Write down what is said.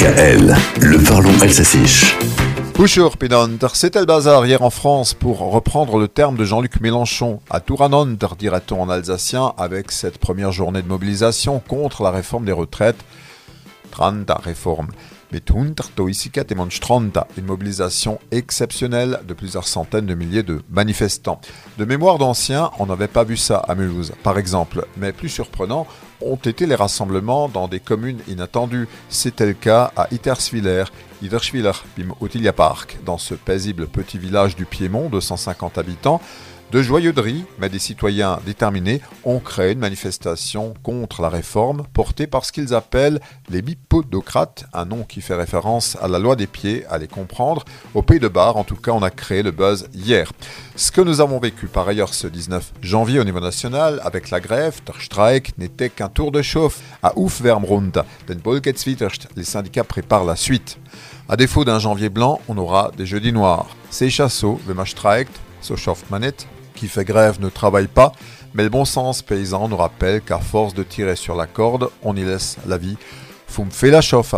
DKL, le parlons alsacien. Bonjour Pinonter, c'était le bazar hier en France pour reprendre le terme de Jean-Luc Mélenchon. À Touranonter, dirait-on en alsacien, avec cette première journée de mobilisation contre la réforme des retraites. Tranta réforme. Une mobilisation exceptionnelle de plusieurs centaines de milliers de manifestants. De mémoire d'anciens, on n'avait pas vu ça à Mulhouse, par exemple. Mais plus surprenant, ont été les rassemblements dans des communes inattendues. C'était le cas à Iterswiller, Iterschwiller, Bim Otilia Park, dans ce paisible petit village du Piémont de 150 habitants. De joyeuderie, mais des citoyens déterminés ont créé une manifestation contre la réforme portée par ce qu'ils appellent les bipodocrates, un nom qui fait référence à la loi des pieds, à les comprendre. Au Pays de Bar, en tout cas, on a créé le buzz hier. Ce que nous avons vécu par ailleurs ce 19 janvier au niveau national avec la grève, der Streik, n'était qu'un tour de chauffe à Oufwärmrunde. Den les syndicats préparent la suite. À défaut d'un janvier blanc, on aura des jeudis noirs. C'est chassot, wenn man streikt, so schafft man qui fait grève ne travaille pas, mais le bon sens paysan nous rappelle qu'à force de tirer sur la corde, on y laisse la vie. Fum la chauffe.